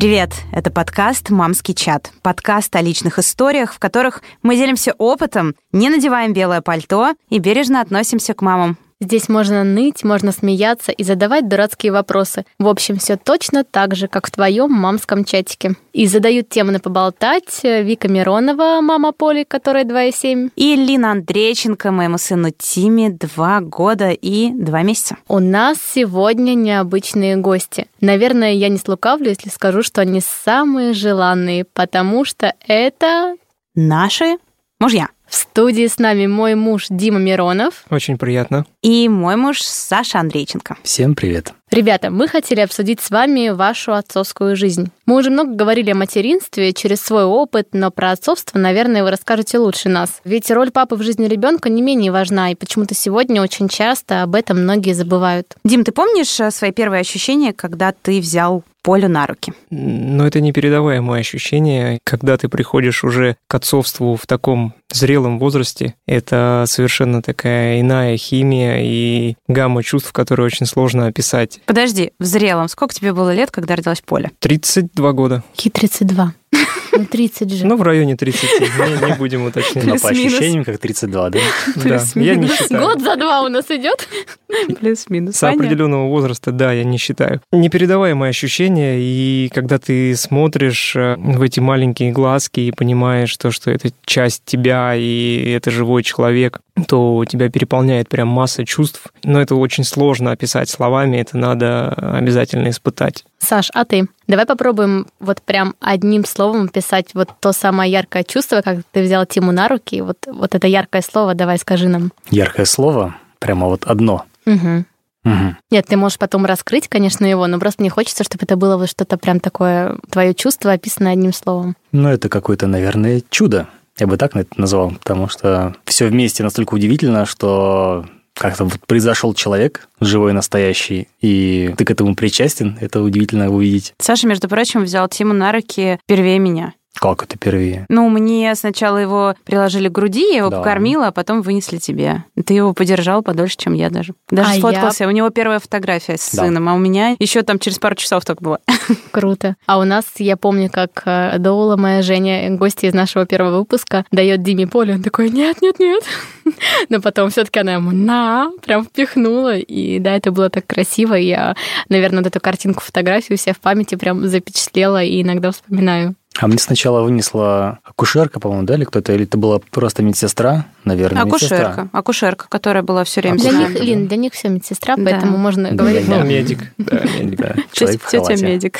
Привет! Это подкаст «Мамский чат». Подкаст о личных историях, в которых мы делимся опытом, не надеваем белое пальто и бережно относимся к мамам. Здесь можно ныть, можно смеяться и задавать дурацкие вопросы. В общем, все точно так же, как в твоем мамском чатике. И задают темы на поболтать Вика Миронова, мама Поли, которая 2,7. И Лина Андрейченко, моему сыну Тиме, 2 года и 2 месяца. У нас сегодня необычные гости. Наверное, я не слукавлю, если скажу, что они самые желанные, потому что это... Наши мужья. В студии с нами мой муж Дима Миронов. Очень приятно. И мой муж Саша Андрейченко. Всем привет. Ребята, мы хотели обсудить с вами вашу отцовскую жизнь. Мы уже много говорили о материнстве через свой опыт, но про отцовство, наверное, вы расскажете лучше нас. Ведь роль папы в жизни ребенка не менее важна, и почему-то сегодня очень часто об этом многие забывают. Дим, ты помнишь э, свои первые ощущения, когда ты взял Полю на руки. Но это непередаваемое ощущение, когда ты приходишь уже к отцовству в таком зрелом возрасте. Это совершенно такая иная химия и гамма чувств, которые очень сложно описать. Подожди, в зрелом. Сколько тебе было лет, когда родилась Поля? 32 года. Какие 32? Ну, 30 же. Ну, в районе 30. Не, не будем уточнять. Но по ощущениям, как 32, да? Да, я не считаю. Год за два у нас идет. Плюс-минус. С определенного возраста, да, я не считаю. Непередаваемое ощущение, и когда ты смотришь э, в эти маленькие глазки и понимаешь то, что это часть тебя, и это живой человек, то тебя переполняет прям масса чувств. Но это очень сложно описать словами, это надо обязательно испытать. Саш, а ты? Давай попробуем вот прям одним словом описать вот то самое яркое чувство, как ты взял Тиму на руки. Вот, вот это яркое слово давай скажи нам. Яркое слово, прямо вот одно. Угу. Угу. Нет, ты можешь потом раскрыть, конечно, его, но просто мне хочется, чтобы это было вот что-то прям такое, твое чувство, описанное одним словом. Ну, это какое-то, наверное, чудо. Я бы так это назвал, потому что все вместе настолько удивительно, что как-то вот произошел человек, живой, настоящий, и ты к этому причастен, это удивительно увидеть. Саша, между прочим, взял Тиму на руки первее меня. Как это впервые? Ну, мне сначала его приложили к груди, я его Да. покормила, а потом вынесли тебе. Ты его подержал подольше, чем я даже. Даже А сфоткался. У него первая фотография с Да. сыном, а у меня еще там через пару часов только было. Круто. А у нас, я помню, как э, Доула, моя Женя, гостья из нашего первого выпуска, дает Диме Поле, он такой, нет, нет, нет. Но потом все таки она ему на, прям впихнула. И да, это было так красиво. Я, наверное, вот эту картинку, фотографию у себя в памяти прям запечатлела и иногда вспоминаю. А мне сначала вынесла акушерка, по-моему, да, или кто-то, или это была просто медсестра, наверное, медсестра. Акушерка. Акушерка, которая была все время Для Акушерка, нами. них. Лин, для них все медсестра, Да. поэтому можно Да, говорить. да. Ну, медик. Да, медик. Да, человек в Тетя медик.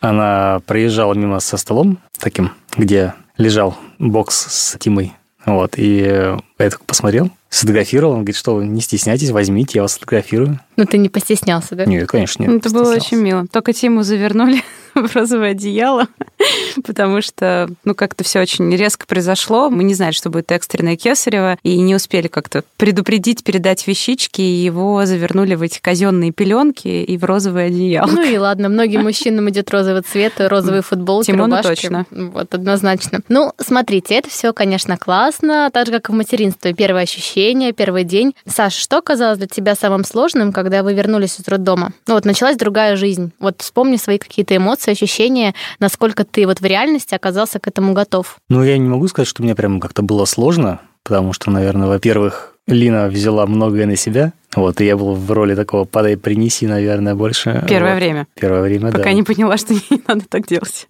Она проезжала мимо со столом таким, где лежал бокс с Тимой. Вот, и я так посмотрел, сфотографировал. Он говорит, что вы не стесняйтесь, возьмите, я вас сфотографирую. Ну, ты не постеснялся, да? Нет, конечно, нет. Это было очень мило. Только Тиму завернули в розовое одеяло, потому что, ну, как-то все очень резко произошло. Мы не знали, что будет экстренное кесарево, и не успели как-то предупредить, передать вещички, и его завернули в эти казенные пеленки и в розовое одеяло. Ну и ладно, многим мужчинам идет розовый цвет, розовые футболки, Тимону рубашки. точно. Вот, однозначно. Ну, смотрите, это все, конечно, классно, так же, как и в материнстве. Первое ощущение, первый день. Саш, что казалось для тебя самым сложным, когда вы вернулись из роддома? Ну вот, началась другая жизнь. Вот вспомни свои какие-то эмоции, ощущения, насколько ты вот в реальности оказался к этому готов. Ну, я не могу сказать, что мне прям как-то было сложно, потому что, наверное, во-первых, Лина взяла многое на себя, вот, и я был в роли такого «подай, принеси», наверное, больше. Первое Вот. время. Первое время, Пока да. не поняла, что не надо так делать.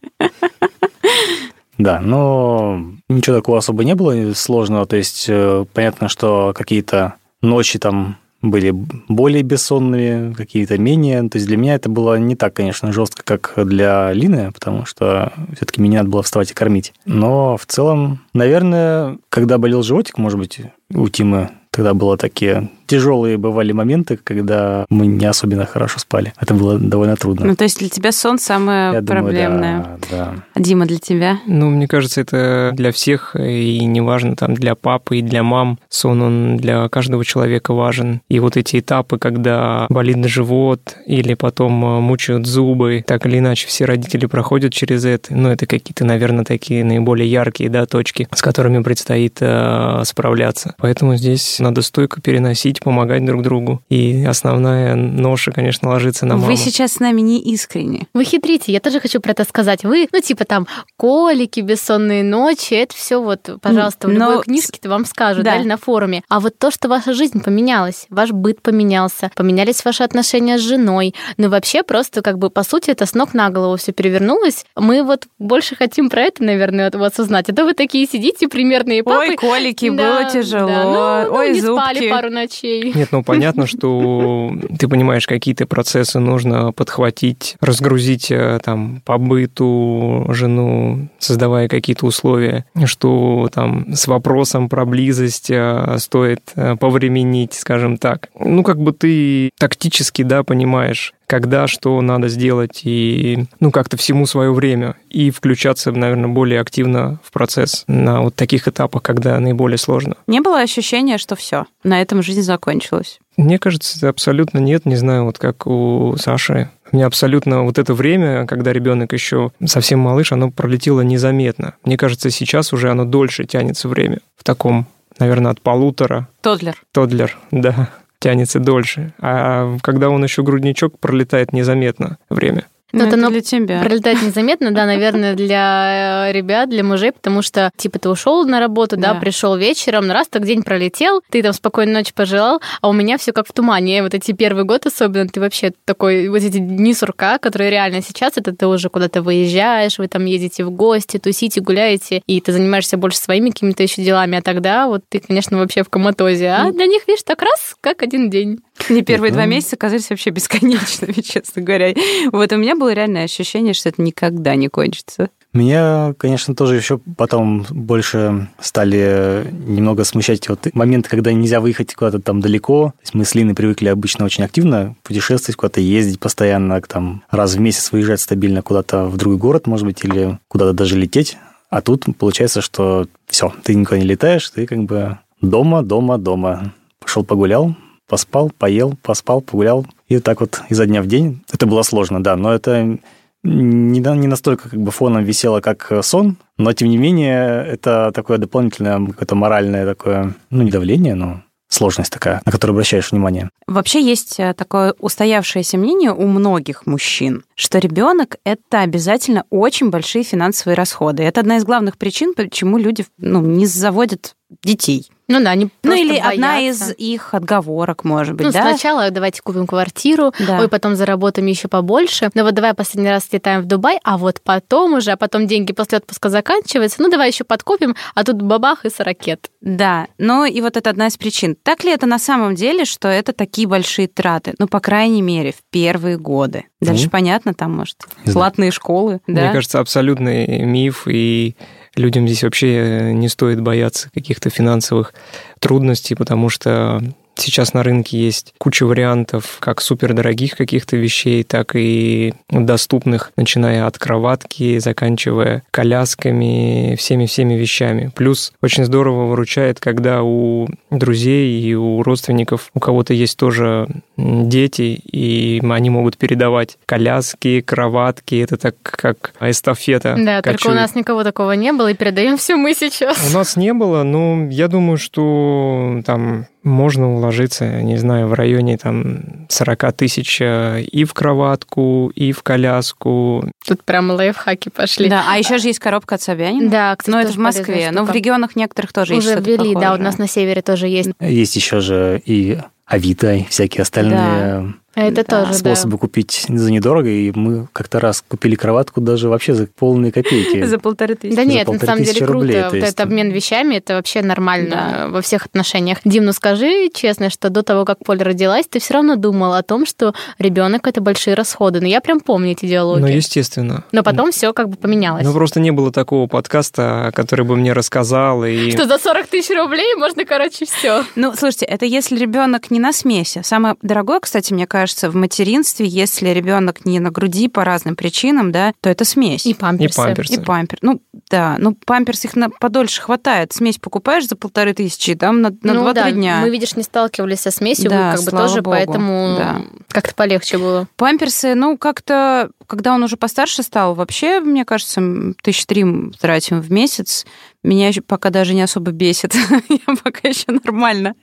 Да, но ничего такого особо не было сложного. То есть э, понятно, что какие-то ночи там были более бессонными, какие-то менее. То есть для меня это было не так, конечно, жестко, как для Лины, потому что все-таки мне надо было вставать и кормить. Но в целом, наверное, когда болел животик, может быть, у Тимы тогда было такие тяжелые бывали моменты, когда мы не особенно хорошо спали. Это было довольно трудно. Ну, то есть для тебя сон самое Я думаю, проблемное. да, да. А Дима, для тебя? Ну, мне кажется, это для всех, и неважно, там, для папы и для мам. Сон, он для каждого человека важен. И вот эти этапы, когда болит живот или потом э, мучают зубы, так или иначе все родители проходят через это. Ну, это какие-то, наверное, такие наиболее яркие, да, точки, с которыми предстоит э, справляться. Поэтому здесь надо стойко переносить любить, помогать друг другу. И основная ноша, конечно, ложится на маму. Вы сейчас с нами не искренне. Вы хитрите, я тоже хочу про это сказать. Вы, ну, типа там, колики, бессонные ночи, это все вот, пожалуйста, в Но любой книжке-то вам скажут, Да. да, или на форуме. А вот то, что ваша жизнь поменялась, ваш быт поменялся, поменялись ваши отношения с женой, ну, вообще просто как бы, по сути, это с ног на голову все перевернулось. Мы вот больше хотим про это, наверное, от вас узнать. А то вы такие сидите примерные папы. Ой, колики, Да, было тяжело. да, ну, ну, Ой, не зубки. спали пару ночей. Нет, ну понятно, что ты понимаешь, какие-то процессы нужно подхватить, разгрузить э, там по быту жену, создавая какие-то условия, что там с вопросом про близость э, стоит э, повременить, скажем так. Ну, как бы ты тактически, да, понимаешь, когда что надо сделать, и, ну, как-то всему свое время, и включаться, наверное, более активно в процесс на вот таких этапах, когда наиболее сложно. Не было ощущения, что все, на этом жизнь закончилась. Мне кажется, абсолютно нет. Не знаю, вот как у Саши. У меня абсолютно вот это время, когда ребенок еще совсем малыш, оно пролетело незаметно. Мне кажется, сейчас уже оно дольше тянется время. В таком, наверное, от полутора. Тодлер. Тодлер, да, тянется дольше. А когда он еще грудничок, пролетает незаметно время. Ну, это это ну, для тебя. Пролетает незаметно, да, наверное, для э, ребят, для мужей, потому что, типа, ты ушел на работу, да, Да. пришел вечером, раз так день пролетел, ты там спокойной ночи пожелал, а у меня все как в тумане. И вот эти первый год особенно, ты вообще такой, вот эти дни сурка, которые реально сейчас, это ты уже куда-то выезжаешь, вы там едете в гости, тусите, гуляете, и ты занимаешься больше своими какими-то еще делами, а тогда вот ты, конечно, вообще в коматозе. А для них, видишь, так раз, как один день. Мне первые два месяца казались вообще бесконечными, честно говоря. Вот у меня было реальное ощущение, что это никогда не кончится. Меня, конечно, тоже еще потом больше стали немного смущать вот моменты, когда нельзя выехать куда-то там далеко. То есть мы с Линой привыкли обычно очень активно путешествовать, куда-то ездить постоянно, там раз в месяц выезжать стабильно куда-то в другой город, может быть, или куда-то даже лететь. А тут получается, что все, ты никуда не летаешь, ты как бы дома, дома, дома. Пошел погулял, поспал, поел, поспал, погулял. И так вот изо дня в день. Это было сложно, да, но это не, не настолько как бы фоном висело, как э, сон, но тем не менее это такое дополнительное какое-то моральное такое, ну не давление, но сложность такая, на которую обращаешь внимание. Вообще есть э, такое устоявшееся мнение у многих мужчин, что ребенок это обязательно очень большие финансовые расходы. Это одна из главных причин, почему люди ну, не заводят детей. Ну да, они ну или одна боятся. из их отговорок, может быть, Ну, да? сначала давайте купим квартиру, Да. ой, потом заработаем еще побольше. Ну вот давай последний раз слетаем в Дубай, а вот потом уже, а потом деньги после отпуска заканчиваются, ну давай еще подкопим, а тут бабах и с ракет. Да, ну и вот это одна из причин. Так ли это на самом деле, что это такие большие траты? Ну, по крайней мере, в первые годы. Дальше Ну, понятно, там, может, платные школы, да? Мне кажется, абсолютный миф, и людям здесь вообще не стоит бояться каких-то финансовых трудностей, потому что сейчас на рынке есть куча вариантов как супердорогих каких-то вещей, так и доступных, начиная от кроватки, заканчивая колясками, всеми-всеми вещами. Плюс очень здорово выручает, когда у друзей и у родственников у кого-то есть тоже дети, и они могут передавать коляски, кроватки. Это так как эстафета. Да, только у нас никого такого не было, и передаем все мы сейчас. У нас не было, но я думаю, что там можно уложиться, не знаю, в районе там 40 тысяч э, и в кроватку, и в коляску. Тут прям лайфхаки пошли. Да, а еще же есть коробка от Собянина. Да, кстати, Но это тоже в Москве. Но в штука. регионах некоторых тоже есть Уже что-то ввели, да, у нас на севере тоже есть. Есть еще же и Авито, и всякие остальные Это Да. тоже, способы купить за недорого, и мы как-то раз купили кроватку даже вообще за полные копейки. За полторы тысячи. Да нет, на полторы самом деле тысячи круто. вот этот обмен вещами, это вообще нормально Да. во всех отношениях. Дим, ну скажи честно, что до того, как Поль родилась, ты все равно думал о том, что ребенок это большие расходы. Но я прям помню эти диалоги. Ну, естественно. Но потом все как бы поменялось. Ну, просто не было такого подкаста, который бы мне рассказал. И... Что за 40 тысяч рублей можно, короче, все. Ну, слушайте, это если ребенок не на смеси. Самое дорогое, кстати, мне кажется, в материнстве, если ребенок не на груди по разным причинам, да, то это смесь. И памперсы. И памперсы. И пампер. Ну, да, ну, памперс их на подольше хватает. Смесь покупаешь за полторы тысячи, там на, на ну, 2-3 да, дня. мы, видишь, не сталкивались со смесью, Да, как бы слава тоже, богу, поэтому да. как-то полегче было. Памперсы, ну, как-то, когда он уже постарше стал, вообще, мне кажется, тысяч три тратим в месяц. Меня еще пока даже не особо бесит. Я пока еще нормально.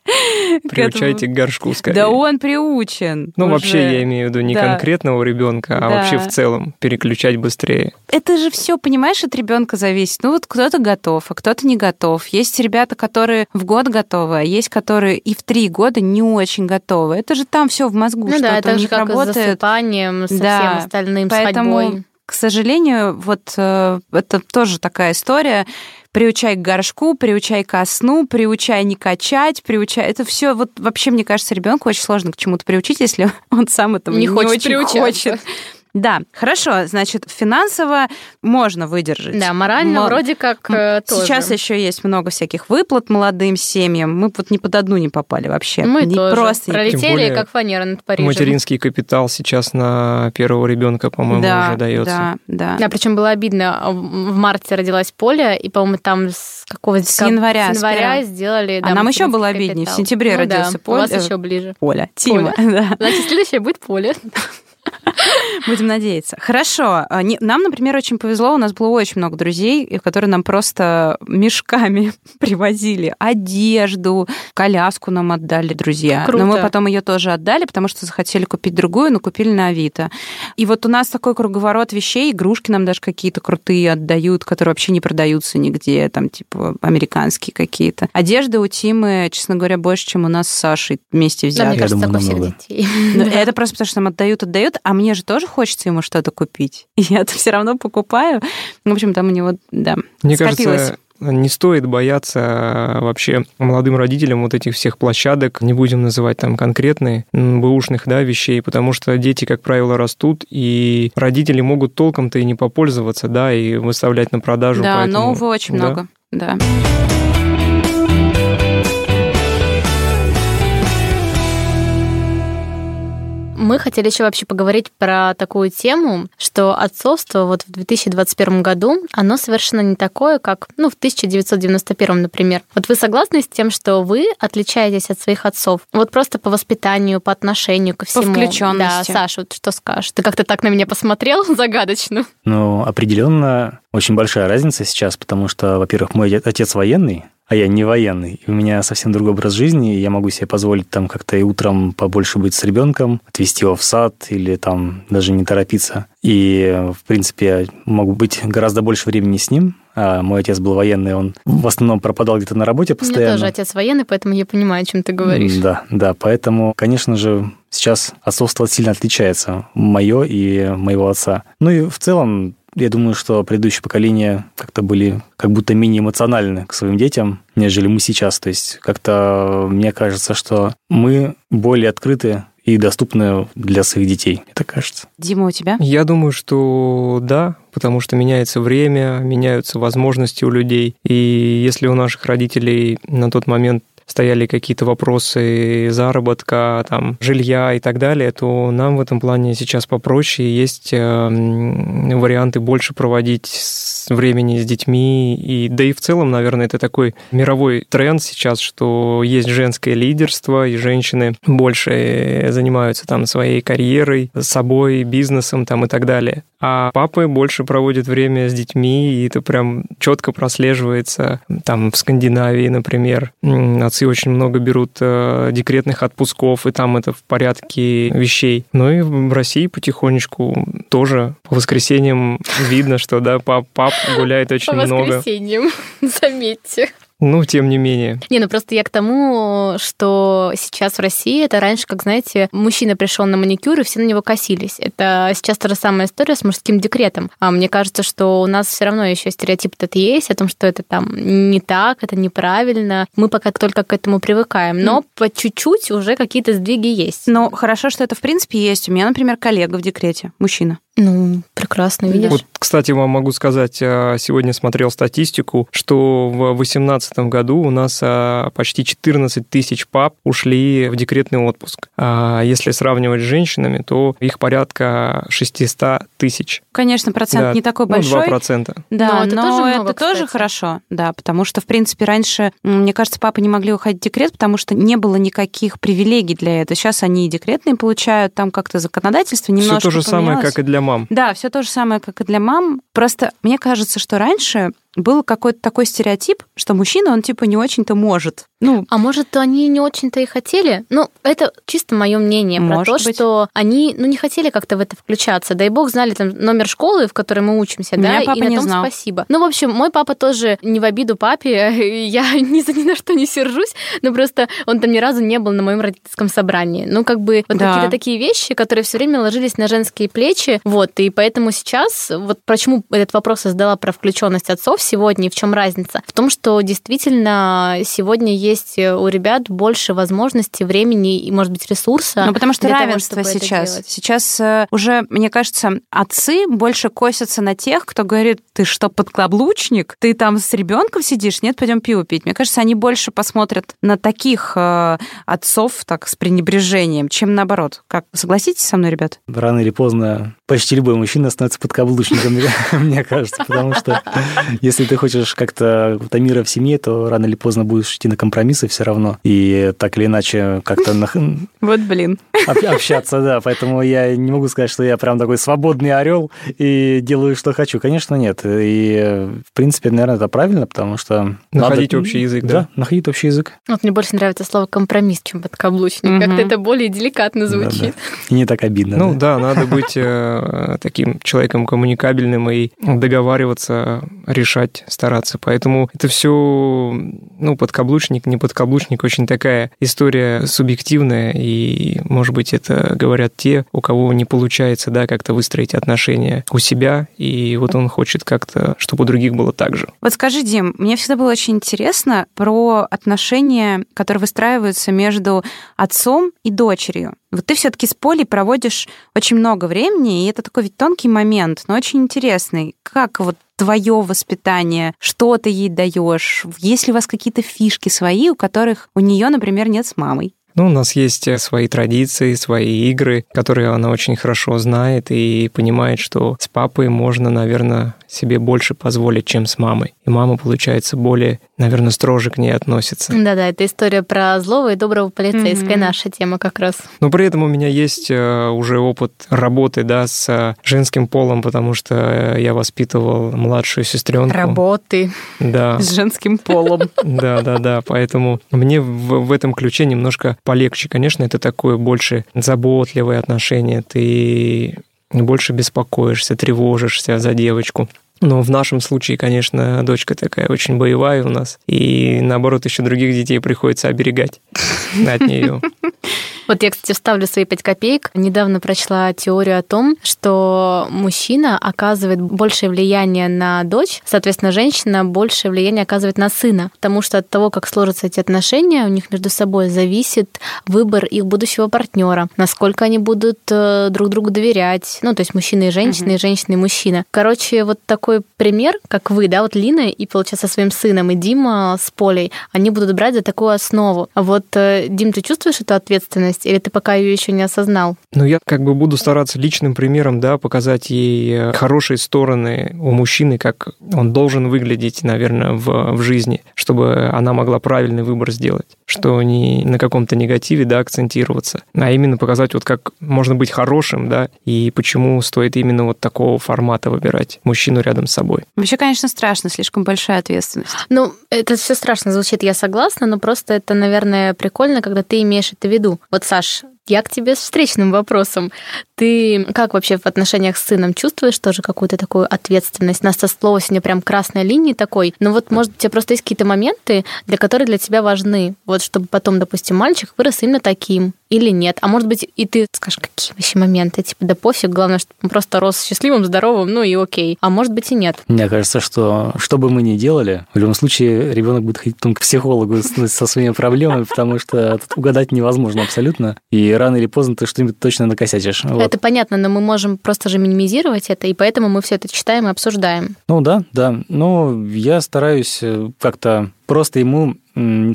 Приучайте к горшку скорее. Да он приучен. Ну, уже. вообще, я имею в виду не Да. конкретного ребенка, а Да. вообще в целом переключать быстрее. Это же все, понимаешь, от ребенка зависит. Ну вот кто-то готов, а кто-то не готов. Есть ребята, которые в год готовы, а есть, которые и в три года не очень готовы. Это же там все в мозгу, Ну что-то да, у так же них как и с работает. засыпанием, со Да, всем остальным, поэтому- с ходьбой. К сожалению, вот э, это тоже такая история. Приучай к горшку, приучай ко сну, приучай не качать, приучай. Это все вот вообще, мне кажется, ребенку очень сложно к чему-то приучить, если он сам этого Не не, хочет очень приучаться. хочет. Да, хорошо, значит, финансово можно выдержать. Да, морально Но вроде как э, тоже. Сейчас еще есть много всяких выплат молодым семьям. Мы вот ни под одну не попали вообще. Мы не тоже просто пролетели, Тем более как фанера над Парижем. Материнский капитал сейчас на первого ребенка, по-моему, да, уже дается. Да, да. Да, причем было обидно. В марте родилась Поля, и, по-моему, там с какого С января, с с января первого. сделали. А да, нам еще было обиднее. В капитал. сентябре Ну родился да, Поль- У вас еще ближе. Поля, Тима, да. Значит, следующее будет Поля. Будем надеяться. Хорошо. А, Нам, например, очень повезло. У нас было очень много друзей, которые нам просто мешками привозили одежду, коляску нам отдали друзья. Круто. Но мы потом ее тоже отдали, потому что захотели купить другую, но купили на Авито. И вот у нас такой круговорот вещей, игрушки нам даже какие-то крутые отдают, которые вообще не продаются нигде, там типа американские какие-то. Одежда у Тимы, честно говоря, больше, чем у нас с Сашей вместе Да, мне кажется, думаю, так у всех детей. Это просто потому, что нам отдают, отдают, а мне же тоже хочется ему что-то купить. И я это все равно покупаю. В общем, там у него, да, Мне скопилось. кажется, не стоит бояться а, вообще молодым родителям вот этих всех площадок, не будем называть там конкретные, бэушных, да, вещей, потому что дети, как правило, растут, и родители могут толком-то и не попользоваться, да, и выставлять на продажу. Да, поэтому- нового очень да. много. Да. Мы хотели еще вообще поговорить про такую тему, что отцовство вот в 2021 году, оно совершенно не такое, как ну, в 1991, например. Вот вы согласны с тем, что вы отличаетесь от своих отцов? Вот просто по воспитанию, по отношению ко всему. включённости. Да, Саша, вот что скажешь? Ты как-то так на меня посмотрел загадочно. Ну, определенно очень большая разница сейчас, потому что, во-первых, мой отец военный, а я не военный. У меня совсем другой образ жизни, и я могу себе позволить там как-то и утром побольше быть с ребенком, отвезти его в сад или там даже не торопиться. И, в принципе, я могу быть гораздо больше времени с ним. А мой отец был военный, он в основном пропадал где-то на работе У меня постоянно. тоже отец военный, поэтому я понимаю, о чем ты говоришь. Да, да, поэтому, конечно же, сейчас отцовство сильно отличается, мое и моего отца. Ну и в целом, я думаю, что предыдущее поколение как-то были как будто менее эмоциональны к своим детям, нежели мы сейчас. То есть как-то мне кажется, что мы более открыты и доступны для своих детей, мне так кажется. Дима, у тебя? Я думаю, что да, потому что меняется время, меняются возможности у людей. И если у наших родителей на тот момент стояли какие-то вопросы заработка, там, жилья и так далее, то нам в этом плане сейчас попроще. Есть э, варианты больше проводить времени с детьми. И, да и в целом, наверное, это такой мировой тренд сейчас, что есть женское лидерство, и женщины больше занимаются там своей карьерой, собой, бизнесом там и так далее. А папы больше проводят время с детьми, и это прям четко прослеживается. Там в Скандинавии, например, отцы очень много берут э, декретных отпусков, и там это в порядке вещей. Ну и в России потихонечку тоже по воскресеньям видно, что да, пап, пап гуляет очень По много. воскресеньям, заметьте. Ну, тем не менее. Не, ну просто я к тому, что сейчас в России это раньше, как знаете, мужчина пришел на маникюр, и все на него косились. Это сейчас та же самая история с мужским декретом. А мне кажется, что у нас все равно еще стереотип этот есть о том, что это там не так, это неправильно. Мы пока только к этому привыкаем, но по чуть-чуть уже какие-то сдвиги есть. Ну, хорошо, что это в принципе есть. У меня, например, коллега в декрете, мужчина. Ну, прекрасно, видишь. Вот, кстати, вам могу сказать, а, сегодня смотрел статистику, что в 2018 году у нас а, почти 14 тысяч пап ушли в декретный отпуск. А если сравнивать с женщинами, то их порядка 600 тысяч. Конечно, процент Да, не такой ну, большой. 2%. Да, Но это но тоже это много, тоже кстати. хорошо, да, потому что, в принципе, раньше, мне кажется, папы не могли уходить в декрет, потому что не было никаких привилегий для этого. Сейчас они и декретные получают, там как-то законодательство Все немножко то же самое, поменялось. как и для мам. Да, все то же самое, как и для мам. Просто мне кажется, что раньше был какой-то такой стереотип, что мужчина, он типа не очень-то может. Ну, А может, они не очень-то и хотели? Ну, это чисто мое мнение про Может то, быть. что они, ну, не хотели как-то в это включаться. Дай бог знали там номер школы, в которой мы учимся, Меня да, папа и на не том знал. спасибо. Ну, в общем, мой папа тоже не в обиду папе, я ни за ни на что не сержусь, но просто он там ни разу не был на моем родительском собрании. Ну, как бы вот Да. какие-то такие вещи, которые все время ложились на женские плечи, вот, и поэтому сейчас, вот почему этот вопрос я задала про включенность отцов сегодня, и в чем разница? В том, что действительно сегодня есть у ребят больше возможностей, времени и, может быть, ресурса. Ну, потому что для того, равенство чтобы это сейчас. Сейчас э, уже, мне кажется, отцы больше косятся на тех, кто говорит, ты что, подкаблучник? Ты там с ребенком сидишь? Нет, пойдем пиво пить. Мне кажется, они больше посмотрят на таких э, отцов так с пренебрежением, чем наоборот. Как, согласитесь со мной, ребят? Рано или поздно почти любой мужчина становится подкаблучником, мне- кажется, потому что если ты хочешь как-то мира в семье, то рано или поздно будешь идти на компромиссы все равно. И так или иначе как-то Вот блин. об- общаться, да. Поэтому я не могу сказать, что я прям такой свободный орел и делаю, что хочу. Конечно, нет. И, в принципе, наверное, это правильно, потому что... Находить общий язык, Да, да. находить общий язык. Вот мне больше нравится слово компромисс, чем подкаблучник. Как-то это более деликатно звучит. И не так обидно. Ну да. да, надо быть э, таким человеком коммуникабельным и договариваться, решать, стараться. Поэтому это все, ну, подкаблучник, не подкаблучник, очень такая история субъективная, и, может быть, это говорят те, у кого не получается, да, как-то выстроить отношения у себя, и вот он хочет как-то, чтобы у других было так же. Вот скажи, Дим, мне всегда было очень интересно про отношения, которые выстраиваются между отцом и дочерью. Вот ты все-таки с Полей проводишь очень много времени, и это такой ведь тонкий момент, но очень интересный. Как вот твое воспитание, что ты ей даешь? Есть ли у вас какие-то фишки свои, у которых у нее, например, нет с мамой? Ну, у нас есть э, свои традиции, свои игры, которые она очень хорошо знает и понимает, что с папой можно, наверное, себе больше позволить, чем с мамой. И мама, получается, более, наверное, строже к ней относится. Да-да, это история про злого и доброго полицейская, Мгм. наша тема как раз. Но при этом у меня есть э, уже опыт работы, да, с э, женским полом, потому что э, я воспитывал младшую сестренку. Работы. Да. С женским полом. Да, да, да. Поэтому мне в, в этом ключе немножко полегче. Конечно, это такое больше заботливое отношение. Ты больше беспокоишься, тревожишься за девочку. Но в нашем случае, конечно, дочка такая очень боевая у нас. И наоборот, еще других детей приходится оберегать от нее. Вот я, кстати, вставлю свои пять копеек. Недавно прочла теорию о том, что мужчина оказывает большее влияние на дочь, соответственно, женщина большее влияние оказывает на сына. Потому что от того, как сложатся эти отношения, у них между собой зависит выбор их будущего партнера, насколько они будут э, друг другу доверять. Ну, то есть мужчина и женщина, и женщина и мужчина. Короче, вот такой пример, как вы, да, вот Лина и, получается, своим сыном, и Дима с Полей, они будут брать за такую основу. А вот, э, Дим, ты чувствуешь эту ответственность, или ты пока ее еще не осознал? Ну, я как бы буду стараться личным примером, да, показать ей э, хорошие стороны у мужчины, как он должен выглядеть, наверное, в, в жизни, чтобы она могла правильный выбор сделать, что не на каком-то негативе, да, акцентироваться, а именно показать вот как можно быть хорошим, да, и почему стоит именно вот такого формата выбирать мужчину рядом с собой. Вообще, конечно, страшно, слишком большая ответственность. Ну, это все страшно звучит, я согласна, но просто это, наверное, прикольно, когда ты имеешь это в виду. Вот, Саш, я к тебе с встречным вопросом. Ты как вообще в отношениях с сыном чувствуешь тоже какую-то такую ответственность? Нас со слова сегодня прям красной линии такой. Но вот, может, у тебя просто есть какие-то моменты, для которые для тебя важны. Вот чтобы потом, допустим, мальчик вырос именно таким или нет. А может быть, и ты скажешь, какие вообще моменты? Типа, да пофиг, главное, чтобы он просто рос счастливым, здоровым, ну и окей. А может быть и нет. Мне кажется, что что бы мы ни делали, в любом случае ребенок будет ходить потом к психологу со своими проблемами, потому что угадать невозможно абсолютно. И рано или поздно ты что-нибудь точно накосячишь. Вот. Это понятно, но мы можем просто же минимизировать это, и поэтому мы все это читаем и обсуждаем. Ну да, да. Но я стараюсь э, как-то просто ему,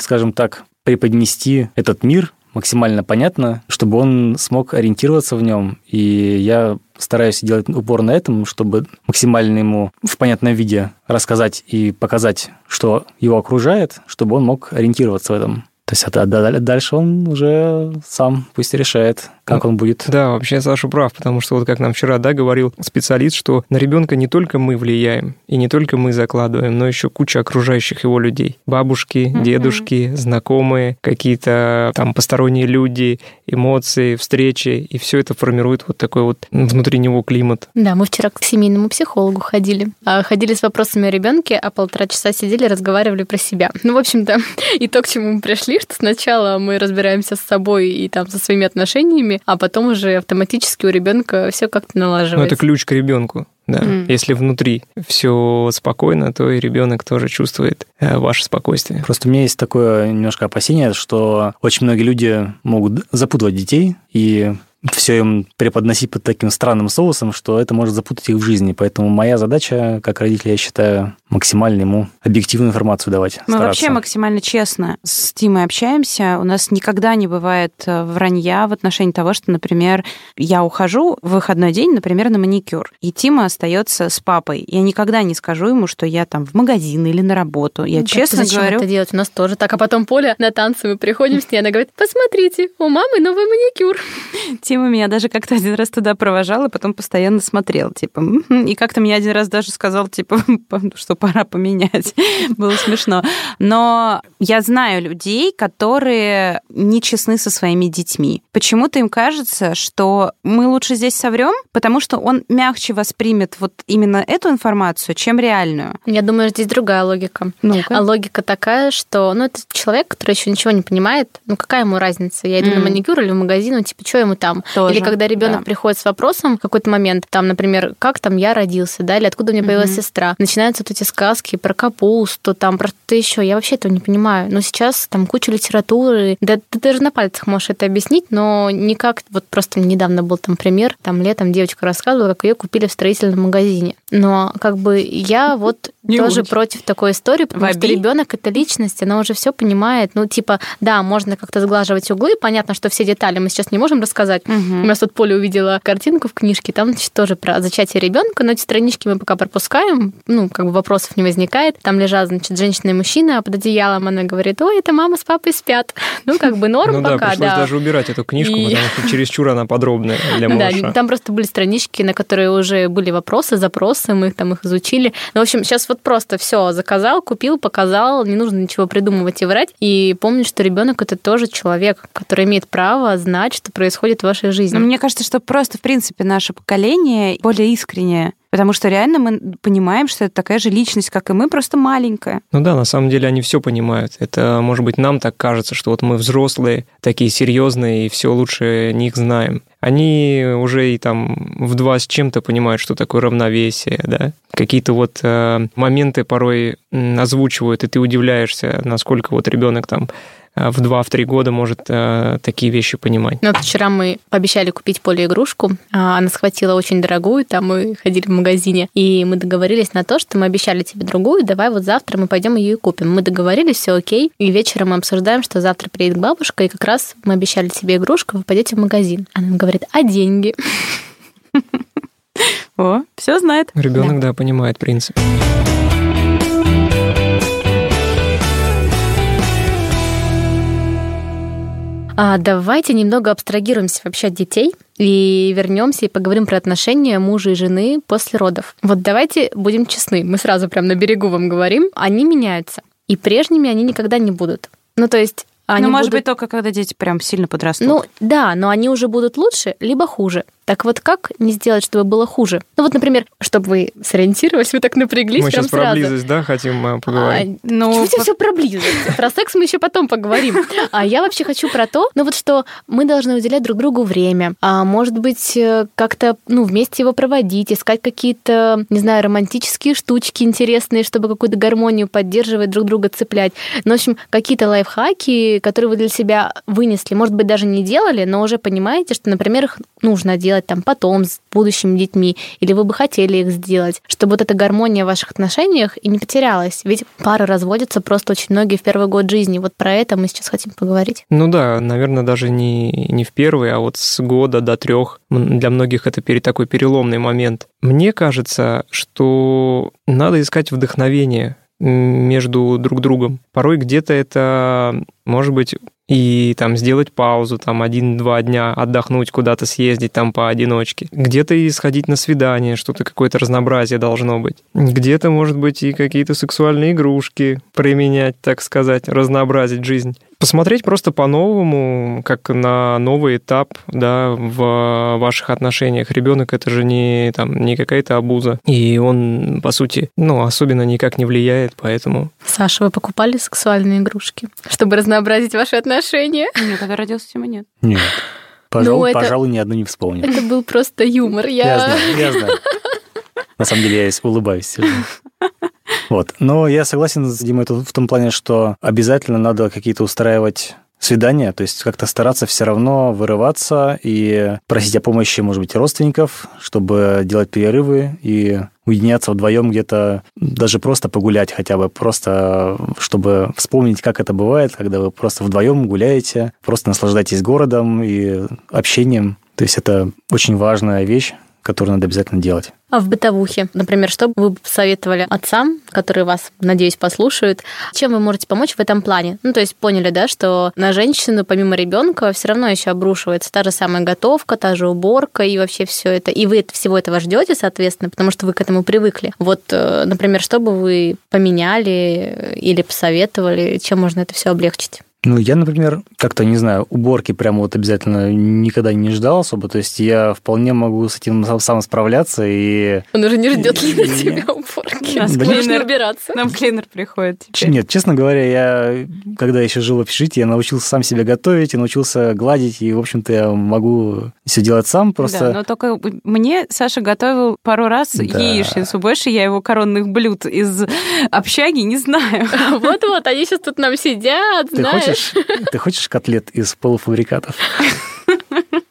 скажем так, преподнести этот мир максимально понятно, чтобы он смог ориентироваться в нем. И я стараюсь делать упор на этом, чтобы максимально ему в понятном виде рассказать и показать, что его окружает, чтобы он мог ориентироваться в этом. То есть а да- да- дальше он уже сам пусть решает, как он будет. Да, вообще Саша прав, потому что вот как нам вчера, да, говорил специалист, что на ребенка не только мы влияем, и не только мы закладываем, но еще куча окружающих его людей. Бабушки, mm-hmm. дедушки, знакомые, какие-то там посторонние люди, эмоции, встречи, и все это формирует вот такой вот внутри него климат. Да, мы вчера к семейному психологу ходили. А, ходили с вопросами о ребенке, а полтора часа сидели, разговаривали про себя. Ну, в общем-то, и то, к чему мы пришли, что сначала мы разбираемся с собой и там со своими отношениями, а потом уже автоматически у ребенка все как-то налаживается. Ну, это ключ к ребенку. Да. Mm. Если внутри все спокойно, то и ребенок тоже чувствует э, ваше спокойствие. Просто у меня есть такое немножко опасение, что очень многие люди могут запутывать детей и все им преподносить под таким странным соусом, что это может запутать их в жизни. Поэтому моя задача, как родитель, я считаю, максимально ему объективную информацию давать. Мы стараться. вообще максимально честно с Тимой общаемся. У нас никогда не бывает э, вранья в отношении того, что, например, я ухожу в выходной день, например, на маникюр, и Тима остается с папой. Я никогда не скажу ему, что я там в магазин или на работу. Я ну, честно зачем говорю... это делать? У нас тоже так. А потом Поля на танцы мы приходим с ней, она говорит, посмотрите, у мамы новый маникюр. Тима меня даже как-то один раз туда провожал, и потом постоянно смотрел, типа, и как-то мне один раз даже сказал, типа, что пора поменять. Было смешно. Но я знаю людей, которые не честны со своими детьми. Почему-то им кажется, что мы лучше здесь соврем, потому что он мягче воспримет вот именно эту информацию, чем реальную. Я думаю, здесь другая логика. ну А логика такая, что, ну, это человек, который еще ничего не понимает, ну, какая ему разница? Я иду mm. на маникюр или в магазин, ну, типа, что ему там? Тоже, или когда ребенок да. приходит с вопросом в какой-то момент, там, например, как там я родился, да, или откуда у меня появилась mm-hmm. сестра, начинаются вот эти сказки про капусту, там, про что-то еще. Я вообще этого не понимаю. Но сейчас там куча литературы, да ты даже на пальцах можешь это объяснить, но никак, вот просто недавно был там пример, там летом девочка рассказывала, как ее купили в строительном магазине. Но как бы я вот не тоже очень. против такой истории, потому Воби? что ребенок это личность, она уже все понимает. Ну, типа, да, можно как-то сглаживать углы, понятно, что все детали мы сейчас не можем рассказать. Угу. У нас тут Поля увидела картинку в книжке, там значит, тоже про зачатие ребенка, но эти странички мы пока пропускаем, ну, как бы вопросов не возникает. Там лежат, значит, женщина и мужчина под одеялом, она говорит, ой, это мама с папой спят. Ну, как бы норм ну, пока, да. пришлось даже убирать эту книжку, и... потому что чересчур она подробная для малыша. Да, там просто были странички, на которые уже были вопросы, запросы, мы там их изучили. Ну, в общем, сейчас вот просто все заказал, купил, показал, не нужно ничего придумывать и врать. И помнить, что ребенок это тоже человек, который имеет право знать, что происходит в вашей жизни. Но мне кажется, что просто, в принципе, наше поколение более искреннее Потому что реально мы понимаем, что это такая же личность, как и мы, просто маленькая. Ну да, на самом деле они все понимают. Это, может быть, нам так кажется, что вот мы взрослые, такие серьезные, и все лучше них знаем. Они уже и там в два с чем-то понимают, что такое равновесие, да. Какие-то вот э, моменты порой озвучивают, и ты удивляешься, насколько вот ребенок там в 2-3 года может э, такие вещи понимать. Ну, вот вчера мы пообещали купить Поле игрушку. А, она схватила очень дорогую, там мы ходили в магазине, и мы договорились на то, что мы обещали тебе другую, давай вот завтра мы пойдем ее и купим. Мы договорились, все окей, и вечером мы обсуждаем, что завтра приедет бабушка, и как раз мы обещали тебе игрушку, вы пойдете в магазин. Она нам говорит, а деньги? О, все знает. Ребенок, да, понимает принцип. А давайте немного абстрагируемся вообще от детей и вернемся и поговорим про отношения мужа и жены после родов. Вот давайте будем честны, мы сразу прям на берегу вам говорим, они меняются, и прежними они никогда не будут. Ну, то есть они ну, может будут... быть, только когда дети прям сильно подрастут. Ну, да, но они уже будут лучше, либо хуже. Так вот, как не сделать, чтобы было хуже? Ну вот, например, чтобы вы сориентировались, вы так напряглись Мы прям сейчас сразу. про близость, да, хотим а, поговорить? А, ну, по... все про близость. Про секс мы еще потом поговорим. А я вообще хочу про то, ну вот что мы должны уделять друг другу время. А может быть, э, как-то, ну, вместе его проводить, искать какие-то, не знаю, романтические штучки интересные, чтобы какую-то гармонию поддерживать, друг друга цеплять. Ну, в общем, какие-то лайфхаки, которые вы для себя вынесли, может быть, даже не делали, но уже понимаете, что, например, их нужно делать сделать там потом с будущими детьми, или вы бы хотели их сделать, чтобы вот эта гармония в ваших отношениях и не потерялась. Ведь пары разводятся просто очень многие в первый год жизни. Вот про это мы сейчас хотим поговорить. Ну да, наверное, даже не, не в первый, а вот с года до трех. Для многих это такой переломный момент. Мне кажется, что надо искать вдохновение между друг другом. Порой где-то это, может быть, и там сделать паузу, там один-два дня отдохнуть, куда-то съездить там поодиночке. Где-то и сходить на свидание, что-то какое-то разнообразие должно быть. Где-то, может быть, и какие-то сексуальные игрушки применять, так сказать, разнообразить жизнь посмотреть просто по-новому, как на новый этап да, в ваших отношениях. Ребенок это же не, там, не какая-то обуза, и он, по сути, ну, особенно никак не влияет, поэтому... Саша, вы покупали сексуальные игрушки, чтобы разнообразить ваши отношения? Нет, когда родился Тима, нет. Нет. Пожалуй, Ну, это- пожалуй, ни одну не вспомню. Это был просто юмор. Я Я... знаю, я знаю. На самом деле я улыбаюсь. Вот. Но я согласен с Димой в том плане, что обязательно надо какие-то устраивать свидания, то есть как-то стараться все равно вырываться и просить о помощи, может быть, родственников, чтобы делать перерывы и уединяться вдвоем где-то, даже просто погулять хотя бы, просто чтобы вспомнить, как это бывает, когда вы просто вдвоем гуляете, просто наслаждаетесь городом и общением. То есть это очень важная вещь, которую надо обязательно делать. А в бытовухе, например, что бы вы посоветовали отцам, которые вас, надеюсь, послушают? Чем вы можете помочь в этом плане? Ну, то есть поняли, да, что на женщину, помимо ребенка, все равно еще обрушивается та же самая готовка, та же уборка и вообще все это. И вы всего этого ждете, соответственно, потому что вы к этому привыкли. Вот, э, например, что бы вы поменяли или посоветовали, чем можно это все облегчить? Ну, я, например, как-то, не знаю, уборки прямо вот обязательно никогда не ждал особо. То есть я вполне могу с этим сам, справляться и... Он уже не ждет ли на тебя уборки. Нас не клинер- убираться. Нам клинер приходит теперь. Нет, честно говоря, я, когда еще жил в общежитии, я научился сам себя готовить и научился гладить, и, в общем-то, я могу все делать сам, просто... Да, но только мне Саша готовил пару раз Да. яичницу. Больше я его коронных блюд из общаги не знаю. Вот-вот, они сейчас тут нам сидят, знаешь. Хочешь, ты хочешь котлет из полуфабрикатов?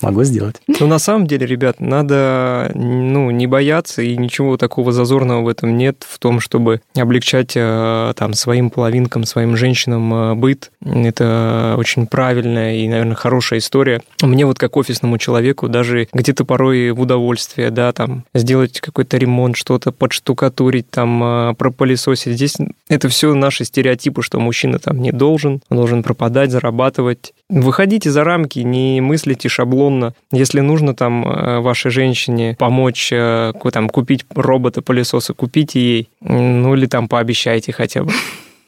Могу сделать. Но на самом деле, ребят, надо ну, не бояться, и ничего такого зазорного в этом нет, в том, чтобы облегчать э, там, своим половинкам, своим женщинам э, быт. Это очень правильная и, наверное, хорошая история. Мне вот как офисному человеку даже где-то порой в удовольствие, да, там, сделать какой-то ремонт, что-то подштукатурить, там, э, пропылесосить. Здесь это все наши стереотипы, что мужчина там не должен, он должен пропадать, зарабатывать. Выходите за рамки, не мыслите шаблонно. Если нужно там э, вашей женщине помочь э, там, купить робота-пылесоса, купите ей. Ну или там пообещайте хотя бы.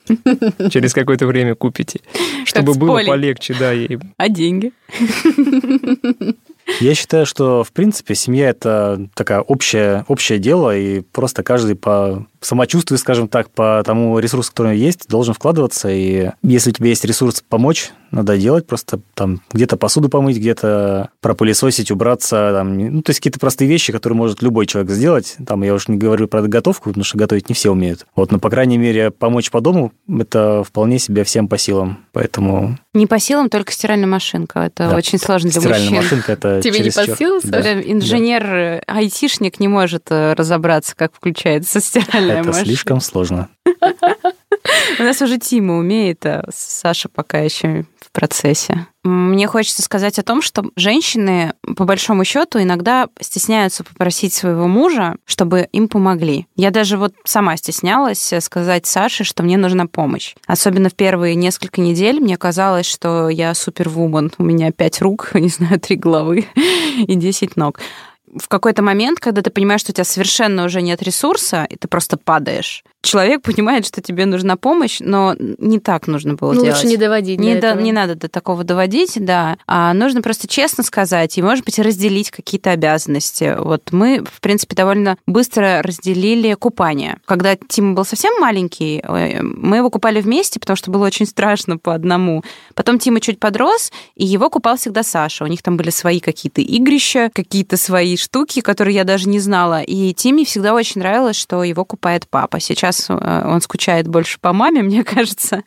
Через какое-то время купите. Чтобы было полегче, да, ей. А деньги? Я считаю, что, в принципе, семья – это такая общее, общее дело, и просто каждый по самочувствию, скажем так, по тому ресурсу, который есть, должен вкладываться. И если у тебя есть ресурс помочь, надо делать, просто там где-то посуду помыть, где-то пропылесосить, убраться, там, ну, то есть какие-то простые вещи, которые может любой человек сделать. Там я уж не говорю про готовку, потому что готовить не все умеют. Вот, но, по крайней мере, помочь по дому – это вполне себе всем по силам. Поэтому Не по силам, только стиральная машинка. Это Да. очень сложно для стиральная мужчин. машинка – это Тебе не под силу, Да. Э, Инженер, э, айтишник не может э, разобраться, как включается стиральная Это машина. слишком сложно. У нас уже Тима умеет, а Саша пока еще в процессе. Мне хочется сказать о том, что женщины, по большому счету, иногда стесняются попросить своего мужа, чтобы им помогли. Я даже вот сама стеснялась сказать Саше, что мне нужна помощь. Особенно в первые несколько недель мне казалось, что я супервумен. У меня пять рук, не знаю, три головы и десять ног в какой-то момент, когда ты понимаешь, что у тебя совершенно уже нет ресурса, и ты просто падаешь, человек понимает, что тебе нужна помощь, но не так нужно было Ну, делать. лучше не доводить до Не, до- этого. не надо до такого доводить, да. А нужно просто честно сказать и, может быть, разделить какие-то обязанности. Вот мы, в принципе, довольно быстро разделили купание. Когда Тима был совсем маленький, э, мы его купали вместе, потому что было очень страшно по одному. Потом Тима чуть подрос, и его купал всегда Саша. У них там были свои какие-то игрища, какие-то свои штуки, которые я даже не знала. И Тиме всегда очень нравилось, что его купает папа. Сейчас э, он скучает больше по маме, мне кажется,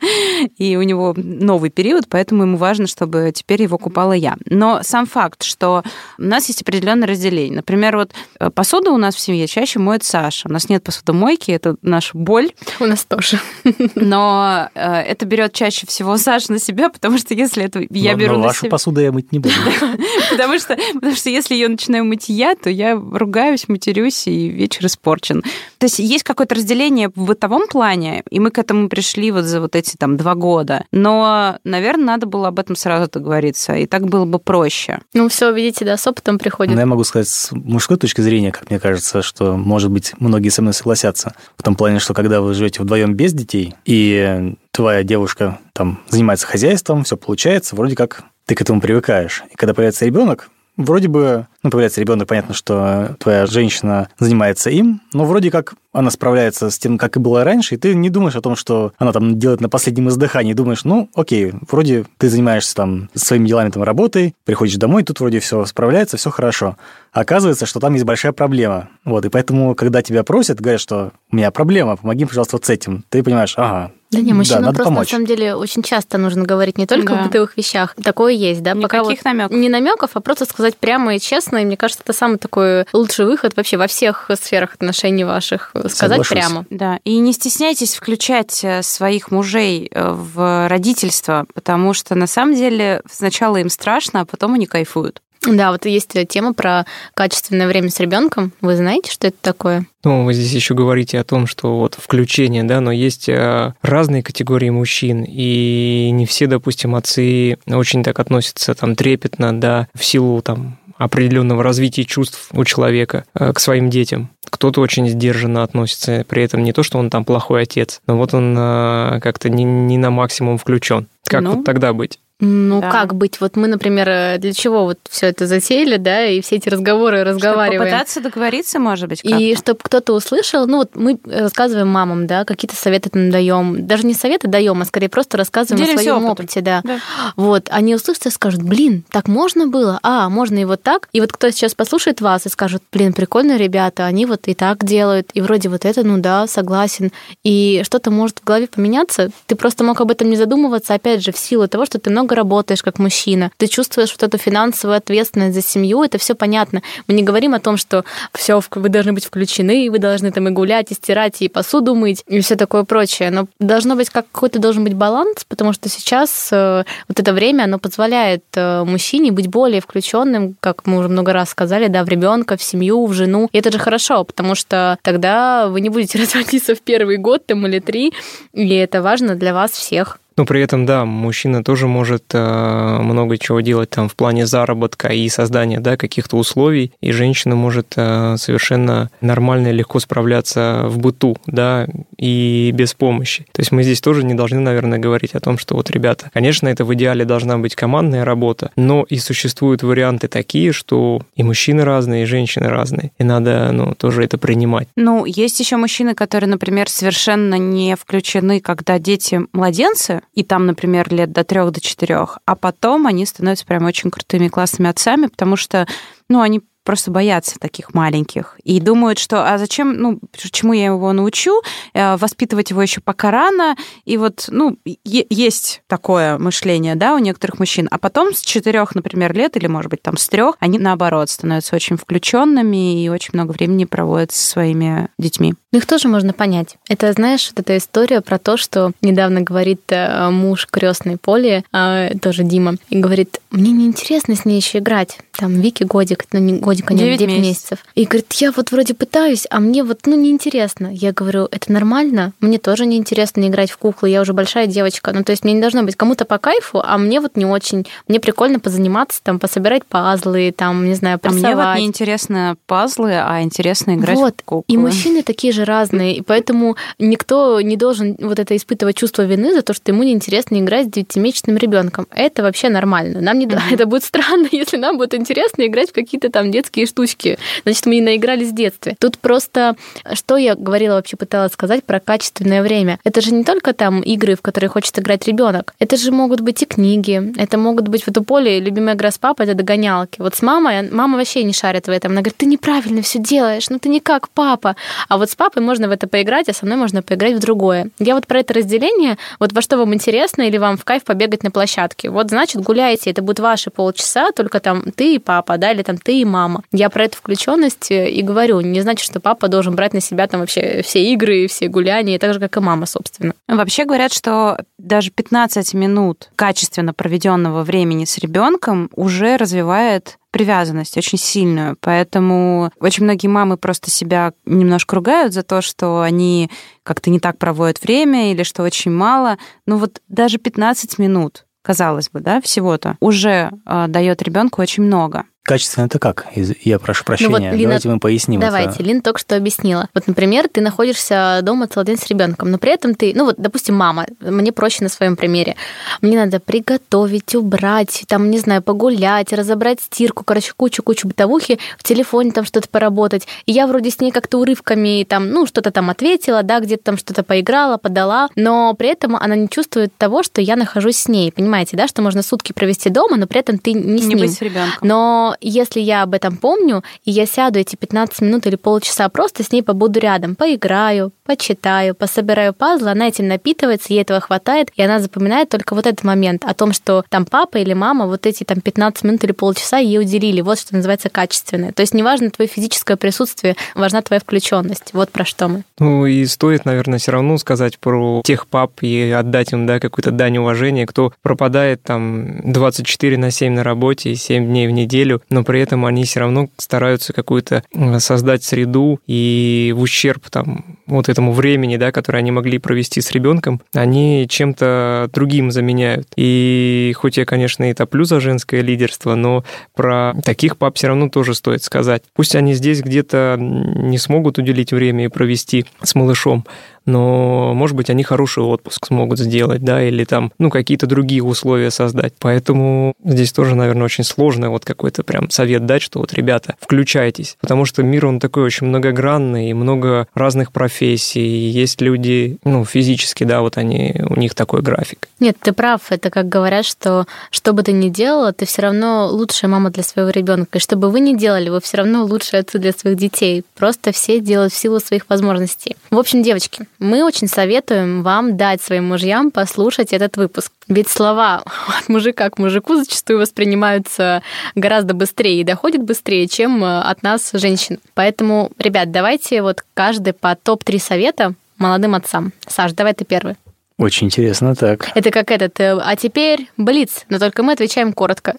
и у него новый период, поэтому ему важно, чтобы теперь его купала я. Но сам факт, что у нас есть определенное разделение. Например, вот э, посуду у нас в семье чаще моет Саша. У нас нет посудомойки, это наша боль. У нас тоже. Но э, это берет чаще всего Саша на себя, потому что если это я Но- беру но на вашу себя... посуду я мыть не буду. Потому что, потому что если ее начинаю мыть я, то я ругаюсь, матерюсь, и вечер испорчен. То есть есть какое-то разделение в бытовом плане, и мы к этому пришли вот за вот эти там два года. Но, наверное, надо было об этом сразу договориться, и так было бы проще. Ну, все, видите, да, с опытом приходит. Но я могу сказать с мужской точки зрения, как мне кажется, что, может быть, многие со мной согласятся. В том плане, что когда вы живете вдвоем без детей, и твоя девушка там занимается хозяйством, все получается, вроде как ты к этому привыкаешь. И когда появляется ребенок, вроде бы, ну, появляется ребенок, понятно, что твоя женщина занимается им, но вроде как она справляется с тем, как и было раньше, и ты не думаешь о том, что она там делает на последнем издыхании, думаешь, ну, окей, вроде ты занимаешься там своими делами, там, работой, приходишь домой, тут вроде все справляется, все хорошо. оказывается, что там есть большая проблема. Вот, и поэтому, когда тебя просят, говорят, что у меня проблема, помоги, пожалуйста, вот с этим, ты понимаешь, ага, да не, мужчинам да, просто помочь. на самом деле очень часто нужно говорить не только Да. в бытовых вещах. Такое есть, да? Пока Никаких вот намеков. Не намеков, а просто сказать прямо и честно. И мне кажется, это самый такой лучший выход вообще во всех сферах отношений ваших. Сказать Соглашусь. прямо. Да, и не стесняйтесь включать э, своих мужей э, в родительство, потому что на самом деле сначала им страшно, а потом они кайфуют. Да, вот есть тема про качественное время с ребенком. Вы знаете, что это такое? Ну, вы здесь еще говорите о том, что вот включение, да, но есть э, разные категории мужчин, и не все, допустим, отцы очень так относятся там трепетно, да, в силу там определенного развития чувств у человека э, к своим детям. Кто-то очень сдержанно относится, при этом не то, что он там плохой отец, но вот он э, как-то не, не на максимум включен. Как Ну, вот тогда быть? Ну, Да. как быть? Вот мы, например, э, для чего вот все это затеяли, да, и все эти разговоры Чтобы разговариваем. попытаться договориться, может быть, И как-то. чтобы кто-то услышал, ну вот мы рассказываем мамам, да, какие-то советы там даем, даже не советы даем, а скорее просто рассказываем Делимся о своем опытом. опыте, да. Да. Вот, они услышат и скажут, блин, так можно было? А, можно и вот так. И вот кто сейчас послушает вас и скажет, блин, прикольные ребята, они вот и так делают, и вроде вот это, ну да, согласен. И что-то может в голове поменяться. Ты просто мог об этом не задумываться, опять же, в силу того, что ты много работаешь как мужчина. Ты чувствуешь вот эту финансовую ответственность за семью, это все понятно. Мы не говорим о том, что все, вы должны быть включены, вы должны там и гулять, и стирать, и посуду мыть, и все такое прочее. Но должно быть как какой-то должен быть баланс, потому что сейчас э, вот это время, оно позволяет э, мужчине быть более включенным, как мы уже много раз сказали, да, в ребенка, в семью, в жену. И это же хорошо, потому что тогда вы не будете разводиться в первый год там или три, и это важно для вас всех. Но при этом, да, мужчина тоже может э, много чего делать там в плане заработка и создания, да, каких-то условий, и женщина может э, совершенно нормально и легко справляться в быту, да, и без помощи. То есть мы здесь тоже не должны, наверное, говорить о том, что вот, ребята, конечно, это в идеале должна быть командная работа, но и существуют варианты такие, что и мужчины разные, и женщины разные, и надо, ну, тоже это принимать. Ну, есть еще мужчины, которые, например, совершенно не включены, когда дети младенцы, и там, например, лет до трех, до четырех, а потом они становятся прям очень крутыми классными отцами, потому что, ну, они просто боятся таких маленьких и думают, что а зачем, ну, чему я его научу, Э, воспитывать его еще пока рано, и вот, ну, есть такое мышление, да, у некоторых мужчин, а потом с четырех, например, лет или, может быть, там с трех, они наоборот становятся очень включенными и очень много времени проводят со своими детьми. Ну, их тоже можно понять. Это, знаешь, вот эта история про то, что недавно говорит э, муж крестной Поли, э, тоже Дима, и говорит, мне неинтересно с ней еще играть. Там Вики годик, ну не годик, а нет, Девять 9 месяцев. месяцев. И говорит, я вот вроде пытаюсь, а мне вот, ну, неинтересно. Я говорю, это нормально, мне тоже неинтересно играть в куклы, я уже большая девочка. Ну, то есть мне не должно быть кому-то по кайфу, а мне вот не очень. Мне прикольно позаниматься, там, пособирать пазлы, там, не знаю, А мне вот порисовать. не интересно пазлы, а интересно играть Вот. в куклы. И мужчины такие же разные, и поэтому никто не должен вот это испытывать чувство вины за то, что ему неинтересно играть с девятимесячным ребенком. Это вообще нормально. Нам не Мгм. это будет странно, если нам будет интересно играть в какие-то там детские штучки. Значит, мы не наигрались в детстве. Тут просто, что я говорила вообще пыталась сказать про качественное время. Это же не только там игры, в которые хочет играть ребенок. Это же могут быть и книги. Это могут быть вот у Поли любимая игра с папой это догонялки. Вот с мамой мама вообще не шарит в этом. Она говорит, ты неправильно все делаешь, ну ты не как папа. А вот с папой можно в это поиграть, а со мной можно поиграть в другое. Я вот про это разделение, вот во что вам интересно или вам в кайф побегать на площадке. Вот значит гуляйте, это будут ваши полчаса, только там ты и папа, да, или там ты и мама. Я про эту включенность и говорю. Не значит, что папа должен брать на себя там вообще все игры, все гуляния, так же, как и мама, собственно. Вообще говорят, что даже 15 минут качественно проведенного времени с ребенком уже развивает привязанность очень сильную. Поэтому очень многие мамы просто себя немножко ругают за то, что они как-то не так проводят время или что очень мало. Ну вот даже 15 минут казалось бы, да, всего-то, уже э, дает ребенку очень много. Качественно это как? Я прошу прощения. Ну вот, Лина, давайте мы поясним. Давайте. Это. Лина только что объяснила. Вот, например, ты находишься дома целый день с ребенком, но при этом ты, ну вот, допустим, мама, мне проще на своем примере. Мне надо приготовить, убрать, там, не знаю, погулять, разобрать стирку, короче, кучу-кучу бытовухи, в телефоне там что-то поработать. И я вроде с ней как-то урывками там, ну, что-то там ответила, да, где-то там что-то поиграла, подала, но при этом она не чувствует того, что я нахожусь с ней. Понимаете, да, что можно сутки провести дома, но при этом ты не, не с ним. быть с ребенком. Но если я об этом помню, и я сяду эти 15 минут или полчаса, просто с ней побуду рядом, поиграю, почитаю, пособираю пазлы, она этим напитывается, ей этого хватает, и она запоминает только вот этот момент о том, что там папа или мама вот эти там 15 минут или полчаса ей уделили. Вот что называется качественное. То есть неважно твое физическое присутствие, важна твоя включенность. Вот про что мы. Ну и стоит, наверное, все равно сказать про тех пап и отдать им, да, какую-то дань уважения, кто пропадает там 24 на 7 на работе и 7 дней в неделю, но при этом они все равно стараются какую-то создать среду и в ущерб там вот этому времени, да, которое они могли провести с ребенком, они чем-то другим заменяют. И хоть я, конечно, и топлю за женское лидерство, но про таких пап все равно тоже стоит сказать. Пусть они здесь где-то не смогут уделить время и провести с малышом, но, может быть, они хороший отпуск смогут сделать, да, или там, ну, какие-то другие условия создать. Поэтому здесь тоже, наверное, очень сложно вот какой-то прям совет дать, что вот, ребята, включайтесь, потому что мир, он такой очень многогранный, и много разных профессий, есть люди, ну, физически, да, вот они, у них такой график. Нет, ты прав, это как говорят, что что бы ты ни делала, ты все равно лучшая мама для своего ребенка, и что бы вы ни делали, вы все равно лучшие отцы для своих детей. Просто все делают в силу своих возможностей. В общем, девочки, мы очень советуем вам дать своим мужьям послушать этот выпуск. Ведь слова от мужика к мужику зачастую воспринимаются гораздо быстрее и доходят быстрее, чем э, от нас, женщин. Поэтому, ребят, давайте вот каждый по топ-3 совета молодым отцам. Саш, давай ты первый. Очень интересно, так. Это как этот, э, а теперь Блиц, но только мы отвечаем коротко.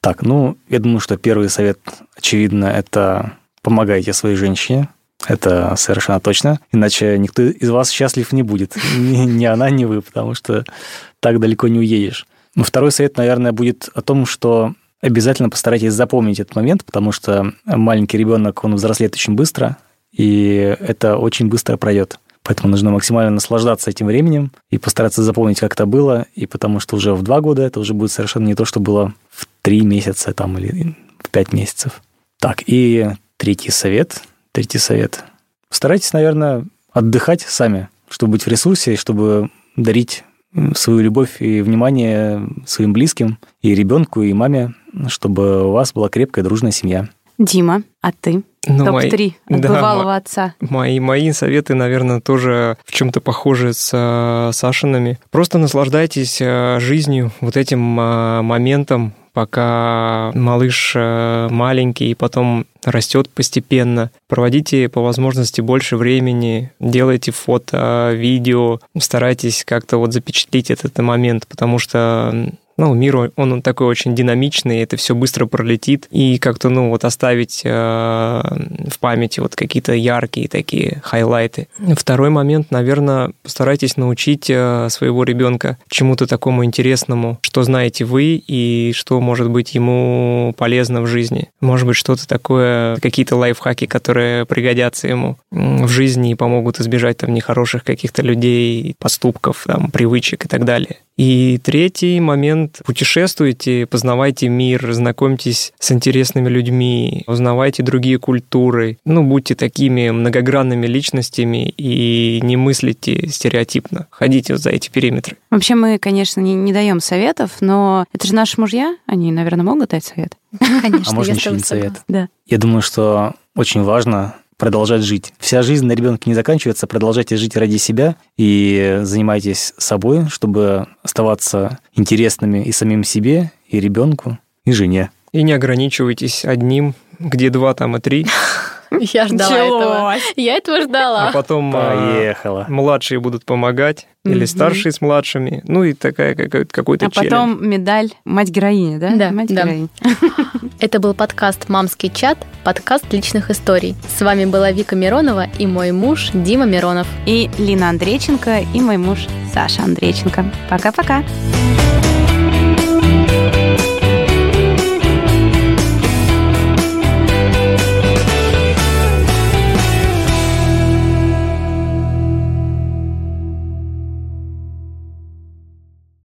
Так, ну, я думаю, что первый совет, очевидно, это помогайте своей женщине, это совершенно точно. Иначе никто из вас счастлив не будет. Ни, ни она, ни вы, потому что так далеко не уедешь. Но второй совет, наверное, будет о том, что обязательно постарайтесь запомнить этот момент, потому что маленький ребенок, он взрослеет очень быстро, и это очень быстро пройдет. Поэтому нужно максимально наслаждаться этим временем и постараться запомнить, как это было, и потому что уже в два года это уже будет совершенно не то, что было в три месяца там, или в пять месяцев. Так, и третий совет – Третий совет. Старайтесь, наверное, отдыхать сами, чтобы быть в ресурсе, чтобы дарить свою любовь и внимание своим близким, и ребенку, и маме, чтобы у вас была крепкая, дружная семья. Дима, а ты? Ну, Топ-3 от да, бывалого отца. Мои, мои советы, наверное, тоже в чем-то похожи с э, Сашиными. Просто наслаждайтесь э, жизнью, вот этим э, моментом, пока малыш э, маленький и потом растет постепенно. Проводите по возможности больше времени, делайте фото, видео, старайтесь как-то вот запечатлить этот момент, потому что ну, мир, он, он такой очень динамичный, это все быстро пролетит, и как-то, ну, вот оставить э, в памяти вот какие-то яркие такие хайлайты. Второй момент, наверное, постарайтесь научить э, своего ребенка чему-то такому интересному, что знаете вы и что может быть ему полезно в жизни. Может быть, что-то такое, какие-то лайфхаки, которые пригодятся ему в жизни и помогут избежать там нехороших каких-то людей, поступков, там, привычек и так далее. И третий момент – путешествуйте, познавайте мир, знакомьтесь с интересными людьми, узнавайте другие культуры. Ну, будьте такими многогранными личностями и не мыслите стереотипно. Ходите вот за эти периметры. Вообще мы, конечно, не, не даем советов, но это же наши мужья, они, наверное, могут дать совет. Конечно, а можно еще не совет? Да. Я думаю, что очень важно продолжать жить. Вся жизнь на ребенке не заканчивается, продолжайте жить ради себя и занимайтесь собой, чтобы оставаться интересными и самим себе, и ребенку, и жене. И не ограничивайтесь одним, где два, там и три. Я ждала этого. Я этого А ждала. потом а, Поехала. младшие будут помогать, или старшие с младшими. Ну и такая какой-то, какой-то А челлендж. потом медаль мать-героини, да? Да, Мать-героиня. Это был подкаст «Мамский чат», подкаст личных историй. С вами была Вика Миронова и мой муж Дима Миронов. И Лина Андрейченко, и мой муж Саша Андрейченко. Пока-пока.